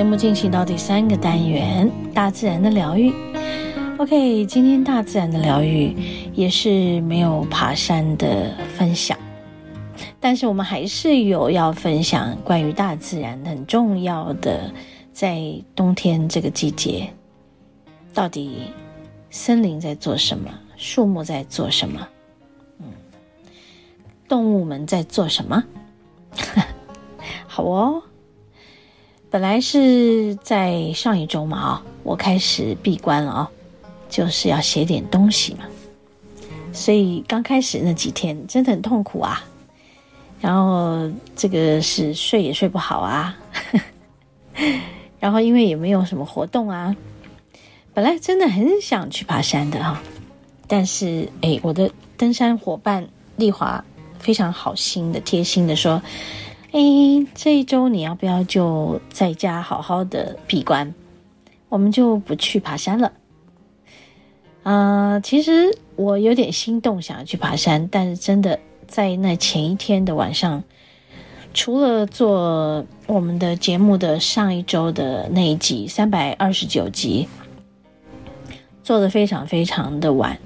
节目进行到第三个单元，大自然的疗愈。OK，今天大自然的疗愈也是没有爬山的分享，但是我们还是有要分享关于大自然很重要的，在冬天这个季节，到底森林在做什么，树木在做什么，嗯，动物们在做什么？好哦。本来是在上一周嘛，啊，我开始闭关了啊，就是要写点东西嘛，所以刚开始那几天真的很痛苦啊，然后这个是睡也睡不好啊，然后因为也没有什么活动啊，本来真的很想去爬山的哈，但是哎，我的登山伙伴丽华非常好心的贴心的说。哎，这一周你要不要就在家好好的闭关？我们就不去爬山了。啊、其实我有点心动，想要去爬山，但是真的在那前一天的晚上，除了做我们的节目的上一周的那一集三百二十九集，做的非常非常的晚，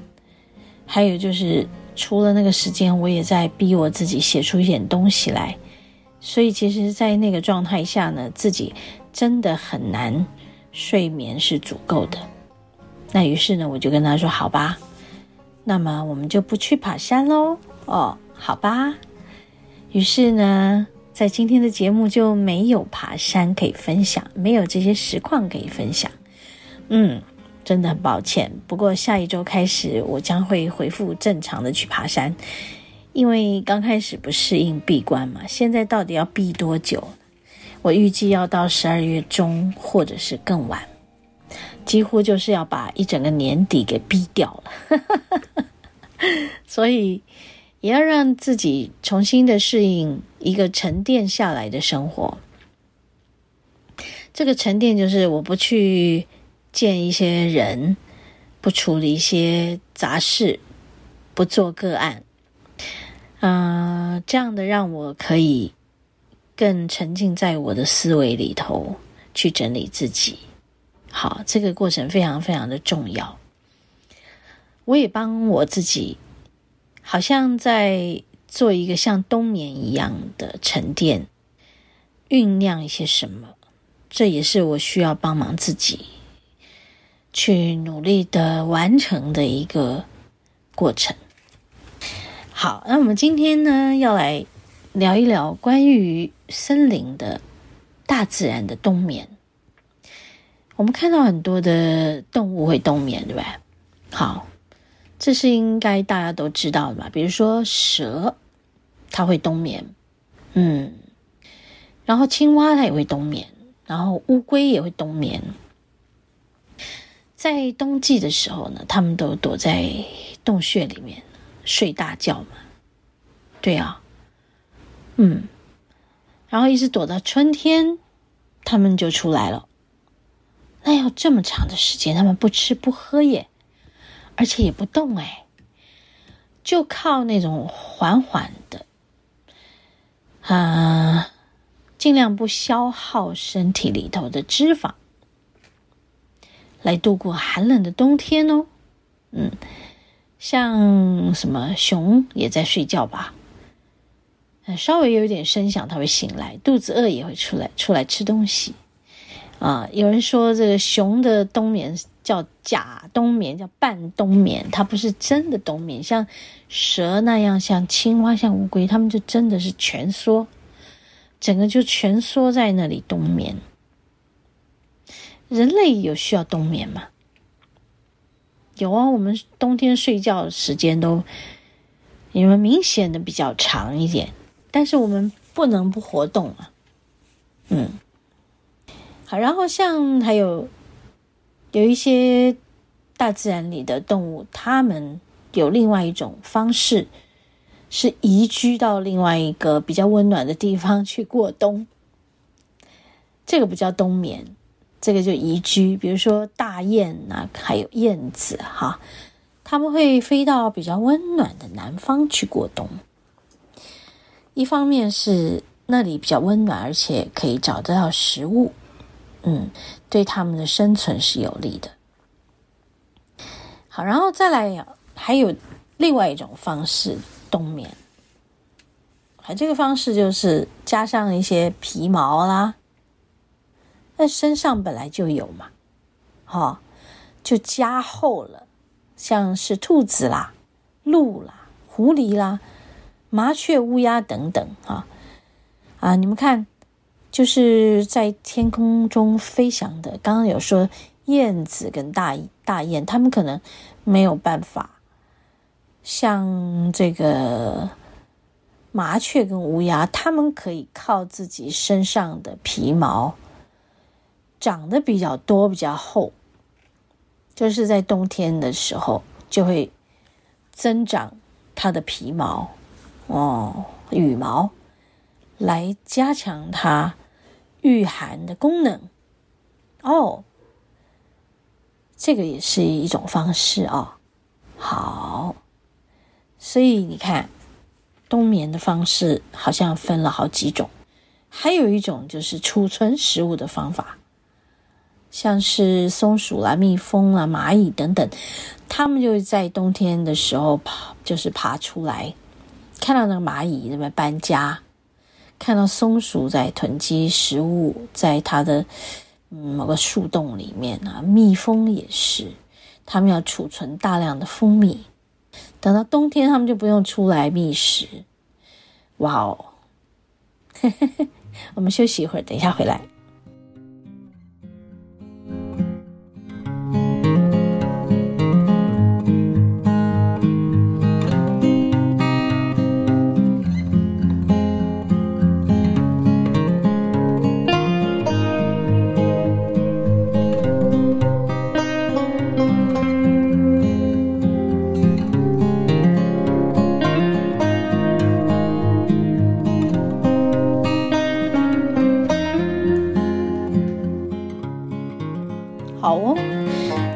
还有就是除了那个时间，我也在逼我自己写出一点东西来。所以，其实，在那个状态下呢，自己真的很难睡眠是足够的。那于是呢，我就跟他说：“好吧，那么我们就不去爬山喽。”哦，好吧。于是呢，在今天的节目就没有爬山可以分享，没有这些实况可以分享。嗯，真的很抱歉。不过下一周开始，我将会恢复正常的去爬山。因为刚开始不适应闭关嘛，现在到底要闭多久？我预计要到十二月中，或者是更晚，几乎就是要把一整个年底给闭掉了。所以也要让自己重新的适应一个沉淀下来的生活。这个沉淀就是我不去见一些人，不处理一些杂事，不做个案。嗯、呃，这样的让我可以更沉浸在我的思维里头去整理自己。好，这个过程非常非常的重要。我也帮我自己，好像在做一个像冬眠一样的沉淀，酝酿一些什么。这也是我需要帮忙自己去努力的完成的一个过程。好，那我们今天呢，要来聊一聊关于森林的大自然的冬眠。我们看到很多的动物会冬眠，对吧？好，这是应该大家都知道的吧？比如说蛇，它会冬眠，嗯，然后青蛙它也会冬眠，然后乌龟也会冬眠。在冬季的时候呢，它们都躲在洞穴里面。睡大觉嘛，对啊，嗯，然后一直躲到春天，他们就出来了。那要这么长的时间，他们不吃不喝耶，而且也不动哎，就靠那种缓缓的，啊，尽量不消耗身体里头的脂肪，来度过寒冷的冬天哦，嗯。像什么熊也在睡觉吧，稍微有一点声响，它会醒来，肚子饿也会出来出来吃东西啊。有人说这个熊的冬眠叫假冬眠，叫半冬眠，它不是真的冬眠。像蛇那样，像青蛙、像乌龟，它们就真的是蜷缩，整个就蜷缩在那里冬眠。人类有需要冬眠吗？有啊，我们冬天睡觉时间都，你们明显的比较长一点，但是我们不能不活动啊。嗯，好，然后像还有有一些大自然里的动物，它们有另外一种方式，是移居到另外一个比较温暖的地方去过冬，这个不叫冬眠。这个就移居，比如说大雁呐，还有燕子哈，他们会飞到比较温暖的南方去过冬。一方面是那里比较温暖，而且可以找得到食物，嗯，对他们的生存是有利的。好，然后再来，还有另外一种方式冬眠。啊，这个方式就是加上一些皮毛啦，那身上本来就有嘛，哈，就加厚了，像是兔子啦、鹿啦、狐狸啦、麻雀、乌鸦等等，哈，啊，你们看，就是在天空中飞翔的，刚刚有说燕子跟大大雁，它们可能没有办法像这个。麻雀跟乌鸦，它们可以靠自己身上的皮毛长得比较多、比较厚，就是在冬天的时候就会增长它的皮毛哦，羽毛来加强它御寒的功能哦。这个也是一种方式哦。好，所以你看。冬眠的方式好像分了好几种，还有一种就是储存食物的方法，像是松鼠啦、蜜蜂啦、蚂蚁等等，它们就在冬天的时候爬，就是爬出来，看到那个蚂蚁在那边搬家，看到松鼠在囤积食物，在它的某个树洞里面啊，蜜蜂也是，它们要储存大量的蜂蜜。等到冬天，他们就不用出来觅食。哇哦！我们休息一会儿，等一下回来。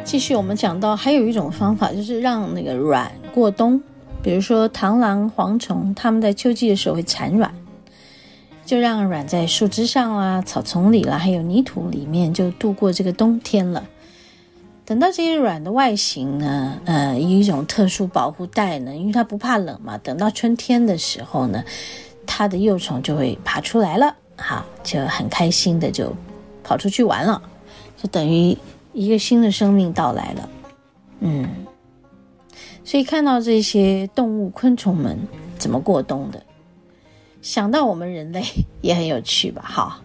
继续，我们讲到还有一种方法，就是让那个卵过冬。比如说螳螂、蝗虫，它们在秋季的时候会产卵，就让卵在树枝上啦、草丛里啦，还有泥土里面，就度过这个冬天了。等到这些卵的外形呢，呃，有一种特殊保护带呢，因为它不怕冷嘛。等到春天的时候呢，它的幼虫就会爬出来了，好，就很开心的就跑出去玩了，就等于。一个新的生命到来了，嗯，所以看到这些动物、昆虫们怎么过冬的，想到我们人类也很有趣吧？好，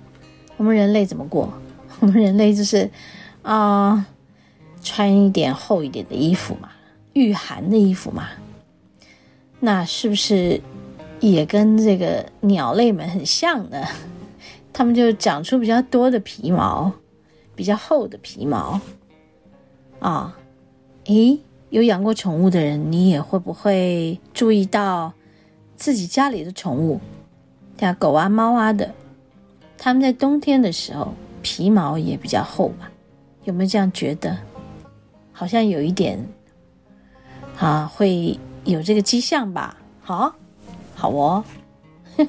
我们人类怎么过？我们人类就是啊、穿一点厚一点的衣服嘛，御寒的衣服嘛。那是不是也跟这个鸟类们很像呢？它们就长出比较多的皮毛。比较厚的皮毛啊，诶，有养过宠物的人，你也会不会注意到自己家里的宠物，像狗啊、猫啊的，它们在冬天的时候皮毛也比较厚吧？有没有这样觉得？好像有一点啊，会有这个迹象吧？好，好哦。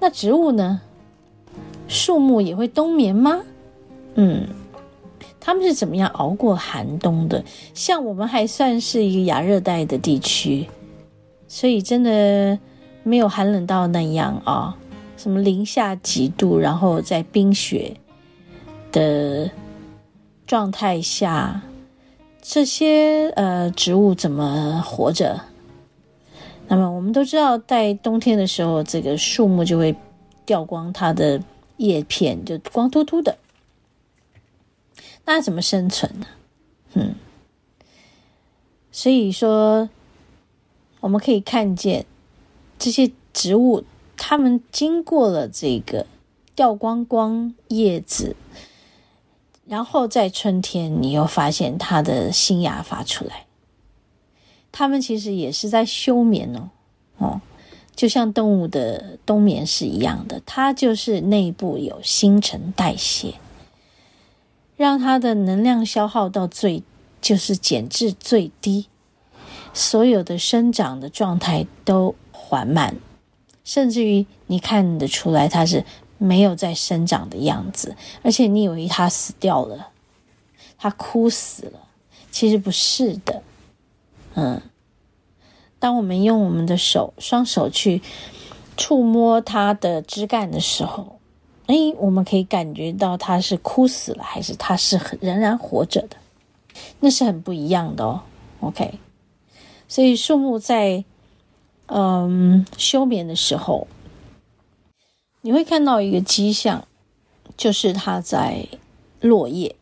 那植物呢？树木也会冬眠吗？嗯，他们是怎么样熬过寒冬的？像我们还算是一个亚热带的地区，所以真的没有寒冷到那样啊，什么零下几度，然后在冰雪的状态下，这些呃植物怎么活着？那么我们都知道，在冬天的时候，这个树木就会掉光它的叶片，就光秃秃的。那怎么生存呢？嗯，所以说，我们可以看见这些植物，它们经过了这个掉光光叶子，然后在春天，你又发现它的新芽发出来。它们其实也是在休眠哦，哦，就像动物的冬眠是一样的，它就是内部有新陈代谢。让它的能量消耗到最，就是减至最低，所有的生长的状态都缓慢，甚至于你看得出来它是没有再生长的样子，而且你以为它死掉了，它枯死了，其实不是的。嗯，当我们用我们的手双手去触摸它的枝干的时候，哎，我们可以感觉到它是枯死了，还是它是仍然活着的，那是很不一样的哦。OK，所以树木在嗯休眠的时候，你会看到一个迹象，就是它在落叶。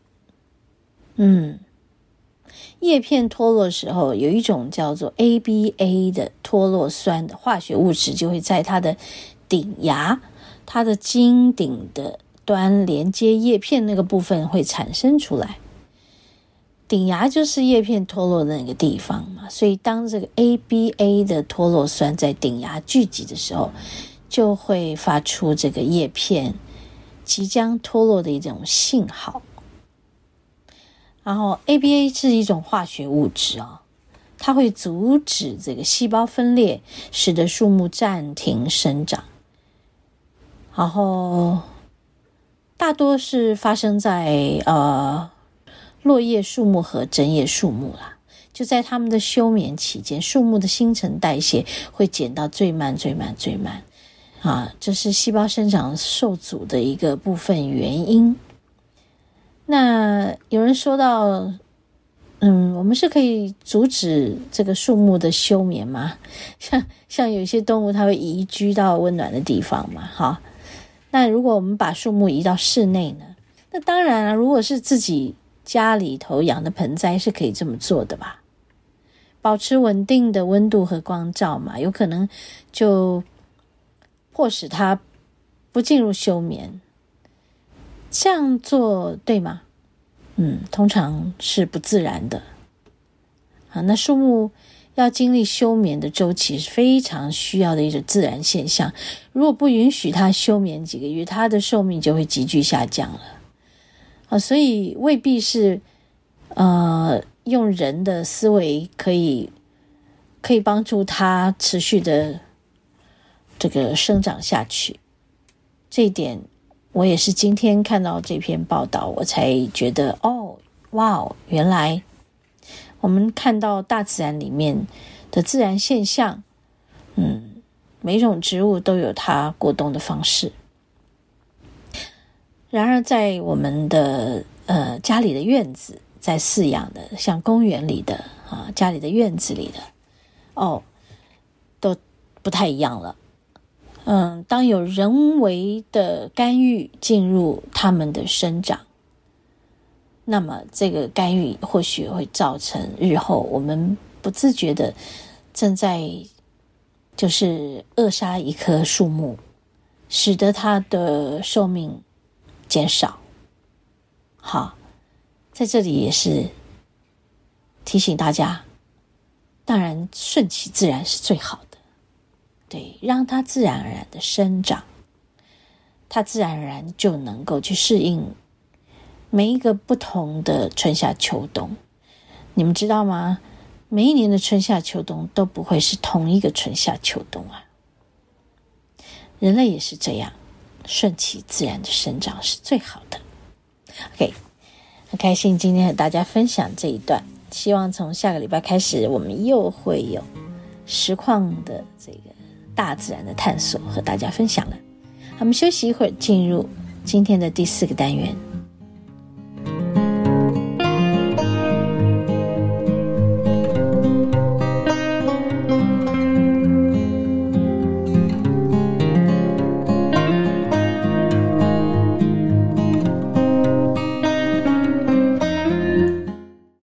嗯。叶片脱落的时候，有一种叫做 ABA 的脱落酸的化学物质，就会在它的顶芽、它的茎顶的端连接叶片那个部分会产生出来。顶芽就是叶片脱落的那个地方嘛，所以当这个 ABA 的脱落酸在顶芽聚集的时候，就会发出这个叶片即将脱落的一种信号。然后，ABA 是一种化学物质哦，它会阻止这个细胞分裂，使得树木暂停生长。然后，大多是发生在呃落叶树木和针叶树木啦。就在它们的休眠期间，树木的新陈代谢会减到最慢、最慢、最慢啊，这是细胞生长受阻的一个部分原因。那有人说到，嗯，我们是可以阻止这个树木的休眠吗？像像有些动物，它会移居到温暖的地方嘛，哈。那如果我们把树木移到室内呢？那当然了，如果是自己家里头养的盆栽，是可以这么做的吧？保持稳定的温度和光照嘛，有可能就迫使它不进入休眠。这样做对吗？嗯，通常是不自然的。啊，那树木要经历休眠的周期是非常需要的一种自然现象。如果不允许它休眠几个月，它的寿命就会急剧下降了。啊，所以未必是呃用人的思维可以可以帮助它持续的这个生长下去。这一点。我也是今天看到这篇报道，我才觉得哦，哇哦，原来我们看到大自然里面的自然现象，嗯，每种植物都有它过冬的方式。然而，在我们的呃家里的院子，在饲养的，像公园里的啊，家里的院子里的，哦，都不太一样了。嗯，当有人为的干预进入它们的生长，那么这个干预或许会造成日后我们不自觉的正在就是扼杀一棵树木，使得它的寿命减少。好，在这里也是提醒大家，当然顺其自然是最好的。对，让它自然而然的生长，它自然而然就能够去适应每一个不同的春夏秋冬。你们知道吗？每一年的春夏秋冬都不会是同一个春夏秋冬啊。人类也是这样，顺其自然的生长是最好的。OK，很开心今天和大家分享这一段，希望从下个礼拜开始，我们又会有实况的这个。大自然的探索和大家分享了，我们休息一会儿，进入今天的第四个单元。